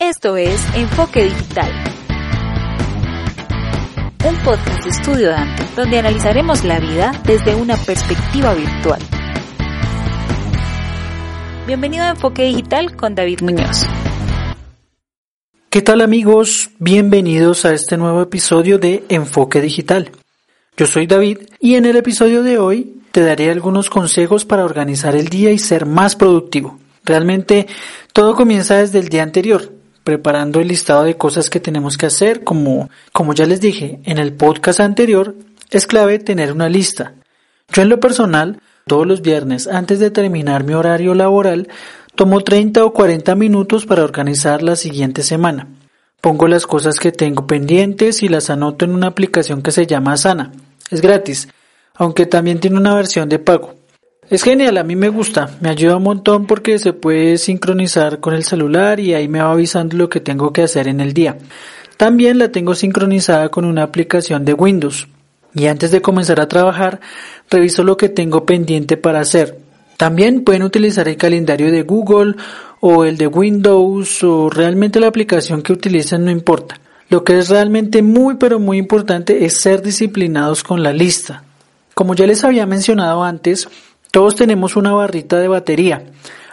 Esto es Enfoque Digital, un podcast de Estudio donde analizaremos la vida desde una perspectiva virtual. Bienvenido a Enfoque Digital con David Muñoz. ¿Qué tal amigos? Bienvenidos a este nuevo episodio de Enfoque Digital. Yo soy David y en el episodio de hoy te daré algunos consejos para organizar el día y ser más productivo. Realmente todo comienza desde el día anterior, preparando el listado de cosas que tenemos que hacer, como, como ya les dije en el podcast anterior, es clave tener una lista. Yo en lo personal, todos los viernes antes de terminar mi horario laboral, tomo 30 o 40 minutos para organizar la siguiente semana. Pongo las cosas que tengo pendientes y las anoto en una aplicación que se llama Sana. Es gratis, aunque también tiene una versión de pago. Es genial, a mí me gusta, me ayuda un montón porque se puede sincronizar con el celular y ahí me va avisando lo que tengo que hacer en el día. También la tengo sincronizada con una aplicación de Windows. Y antes de comenzar a trabajar, reviso lo que tengo pendiente para hacer. También pueden utilizar el calendario de Google o el de Windows o realmente la aplicación que utilicen no importa. Lo que es realmente muy pero muy importante es ser disciplinados con la lista. Como ya les había mencionado antes, todos tenemos una barrita de batería.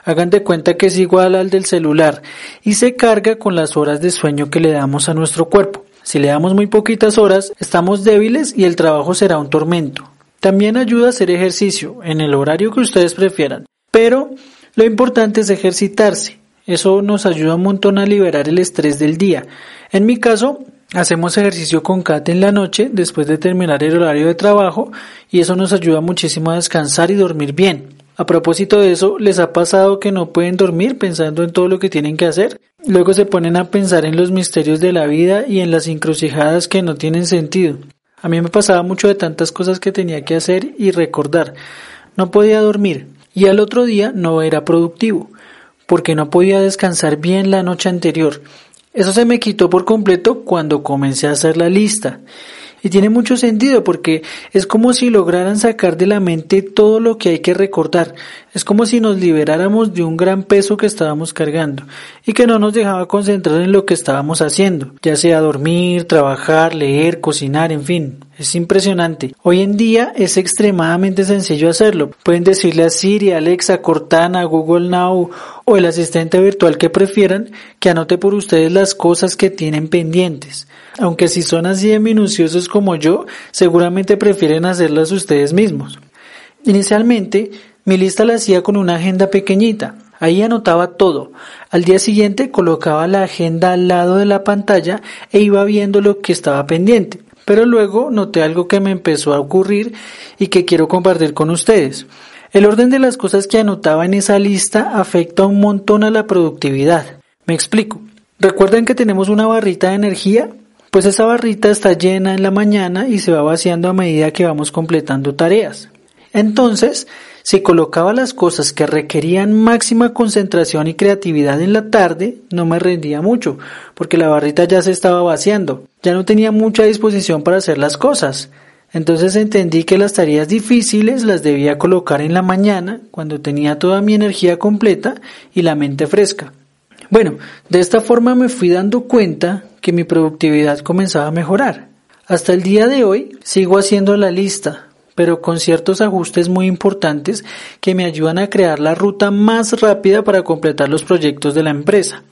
Hagan de cuenta que es igual al del celular y se carga con las horas de sueño que le damos a nuestro cuerpo. Si le damos muy poquitas horas, estamos débiles y el trabajo será un tormento. También ayuda a hacer ejercicio en el horario que ustedes prefieran. Pero lo importante es ejercitarse. Eso nos ayuda un montón a liberar el estrés del día. En mi caso, Hacemos ejercicio con Kate en la noche después de terminar el horario de trabajo y eso nos ayuda muchísimo a descansar y dormir bien. A propósito de eso, ¿les ha pasado que no pueden dormir pensando en todo lo que tienen que hacer? Luego se ponen a pensar en los misterios de la vida y en las encrucijadas que no tienen sentido. A mí me pasaba mucho de tantas cosas que tenía que hacer y recordar. No podía dormir y al otro día no era productivo porque no podía descansar bien la noche anterior eso se me quitó por completo cuando comencé a hacer la lista. Y tiene mucho sentido porque es como si lograran sacar de la mente todo lo que hay que recordar. Es como si nos liberáramos de un gran peso que estábamos cargando y que no nos dejaba concentrar en lo que estábamos haciendo, ya sea dormir, trabajar, leer, cocinar, en fin. Es impresionante. Hoy en día es extremadamente sencillo hacerlo. Pueden decirle a Siri, Alexa, Cortana, Google Now o el asistente virtual que prefieran que anote por ustedes las cosas que tienen pendientes. Aunque si son así de minuciosos como yo, seguramente prefieren hacerlas ustedes mismos. Inicialmente, mi lista la hacía con una agenda pequeñita. Ahí anotaba todo. Al día siguiente colocaba la agenda al lado de la pantalla e iba viendo lo que estaba pendiente. Pero luego noté algo que me empezó a ocurrir y que quiero compartir con ustedes. El orden de las cosas que anotaba en esa lista afecta un montón a la productividad. Me explico. ¿Recuerdan que tenemos una barrita de energía? Pues esa barrita está llena en la mañana y se va vaciando a medida que vamos completando tareas. Entonces, si colocaba las cosas que requerían máxima concentración y creatividad en la tarde, no me rendía mucho, porque la barrita ya se estaba vaciando, ya no tenía mucha disposición para hacer las cosas. Entonces entendí que las tareas difíciles las debía colocar en la mañana, cuando tenía toda mi energía completa y la mente fresca. Bueno, de esta forma me fui dando cuenta que mi productividad comenzaba a mejorar. Hasta el día de hoy sigo haciendo la lista, pero con ciertos ajustes muy importantes que me ayudan a crear la ruta más rápida para completar los proyectos de la empresa.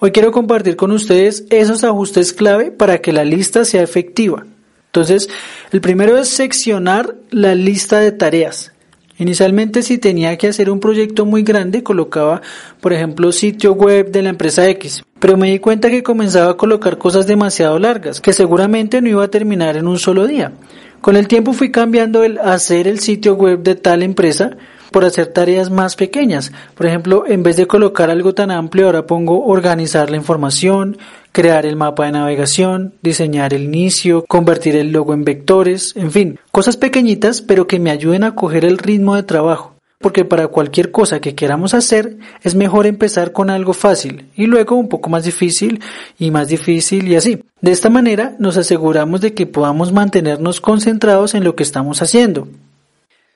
Hoy quiero compartir con ustedes esos ajustes clave para que la lista sea efectiva. Entonces, el primero es seccionar la lista de tareas. Inicialmente si tenía que hacer un proyecto muy grande colocaba, por ejemplo, sitio web de la empresa X, pero me di cuenta que comenzaba a colocar cosas demasiado largas, que seguramente no iba a terminar en un solo día. Con el tiempo fui cambiando el hacer el sitio web de tal empresa por hacer tareas más pequeñas. Por ejemplo, en vez de colocar algo tan amplio, ahora pongo organizar la información, crear el mapa de navegación, diseñar el inicio, convertir el logo en vectores, en fin, cosas pequeñitas pero que me ayuden a coger el ritmo de trabajo. Porque para cualquier cosa que queramos hacer es mejor empezar con algo fácil y luego un poco más difícil y más difícil y así. De esta manera nos aseguramos de que podamos mantenernos concentrados en lo que estamos haciendo.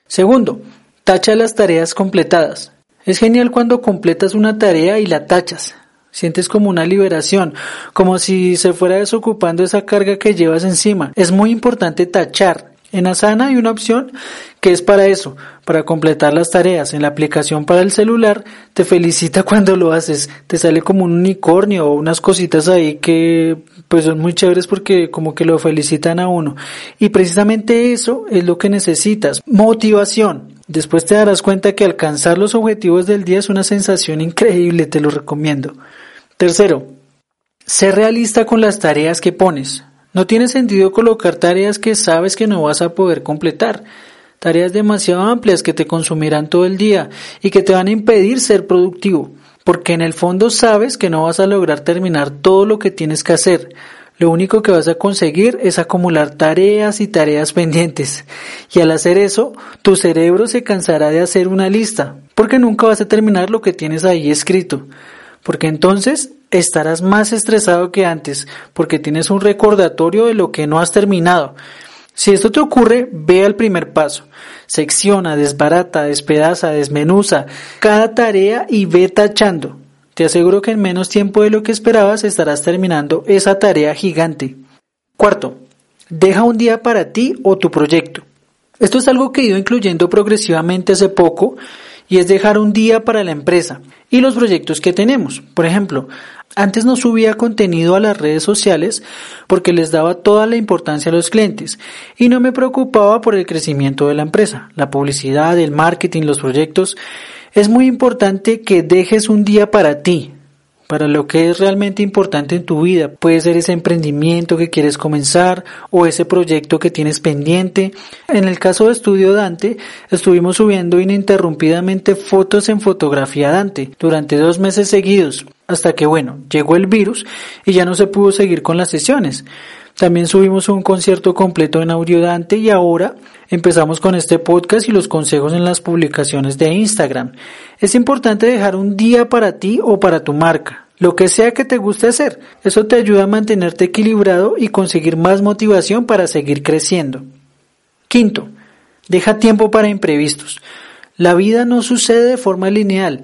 Segundo, tacha las tareas completadas. Es genial cuando completas una tarea y la tachas. Sientes como una liberación, como si se fuera desocupando esa carga que llevas encima. Es muy importante tachar. En Asana hay una opción que es para eso, para completar las tareas. En la aplicación para el celular te felicita cuando lo haces. Te sale como un unicornio o unas cositas ahí que pues son muy chéveres porque como que lo felicitan a uno. Y precisamente eso es lo que necesitas. Motivación. Después te darás cuenta que alcanzar los objetivos del día es una sensación increíble, te lo recomiendo. Tercero, sé realista con las tareas que pones. No tiene sentido colocar tareas que sabes que no vas a poder completar. Tareas demasiado amplias que te consumirán todo el día y que te van a impedir ser productivo, porque en el fondo sabes que no vas a lograr terminar todo lo que tienes que hacer. Lo único que vas a conseguir es acumular tareas y tareas pendientes. Y al hacer eso, tu cerebro se cansará de hacer una lista, porque nunca vas a terminar lo que tienes ahí escrito porque entonces estarás más estresado que antes, porque tienes un recordatorio de lo que no has terminado. Si esto te ocurre, ve al primer paso. Secciona, desbarata, despedaza, desmenuza cada tarea y ve tachando. Te aseguro que en menos tiempo de lo que esperabas estarás terminando esa tarea gigante. Cuarto, deja un día para ti o tu proyecto. Esto es algo que he ido incluyendo progresivamente hace poco y es dejar un día para la empresa y los proyectos que tenemos. Por ejemplo, antes no subía contenido a las redes sociales porque les daba toda la importancia a los clientes y no me preocupaba por el crecimiento de la empresa, la publicidad, el marketing, los proyectos. Es muy importante que dejes un día para ti, para lo que es realmente importante en tu vida. Puede ser ese emprendimiento que quieres comenzar o ese proyecto que tienes pendiente. En el caso de Estudio Dante, estuvimos subiendo ininterrumpidamente fotos en fotografía Dante durante dos meses seguidos, hasta que bueno, llegó el virus y ya no se pudo seguir con las sesiones. También subimos un concierto completo en audio Dante y ahora empezamos con este podcast y los consejos en las publicaciones de Instagram. Es importante dejar un día para ti o para tu marca, lo que sea que te guste hacer. Eso te ayuda a mantenerte equilibrado y conseguir más motivación para seguir creciendo. Quinto, deja tiempo para imprevistos. La vida no sucede de forma lineal.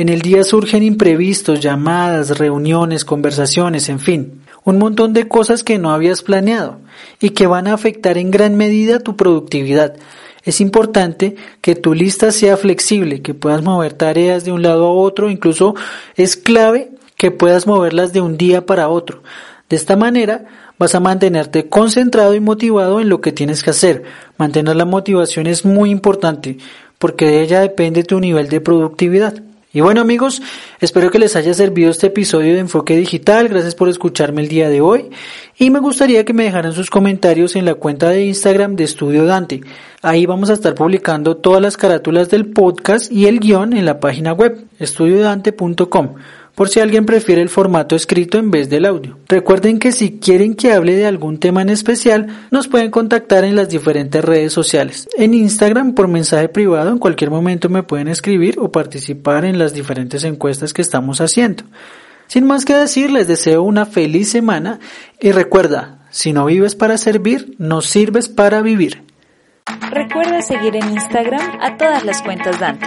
En el día surgen imprevistos, llamadas, reuniones, conversaciones, en fin un montón de cosas que no habías planeado y que van a afectar en gran medida tu productividad. Es importante que tu lista sea flexible, que puedas mover tareas de un lado a otro, incluso es clave que puedas moverlas de un día para otro. De esta manera vas a mantenerte concentrado y motivado en lo que tienes que hacer. Mantener la motivación es muy importante porque de ella depende tu nivel de productividad. Y bueno amigos, espero que les haya servido este episodio de Enfoque Digital, gracias por escucharme el día de hoy. Y me gustaría que me dejaran sus comentarios en la cuenta de Instagram de Estudio Dante. Ahí vamos a estar publicando todas las carátulas del podcast y el guion en la página web estudiodante.com por si alguien prefiere el formato escrito en vez del audio. Recuerden que si quieren que hable de algún tema en especial, nos pueden contactar en las diferentes redes sociales. En Instagram por mensaje privado, en cualquier momento me pueden escribir o participar en las diferentes encuestas que estamos haciendo. Sin más que decir, les deseo una feliz semana y recuerda, si no vives para servir, no sirves para vivir. Recuerda seguir en Instagram a todas las cuentas Dante.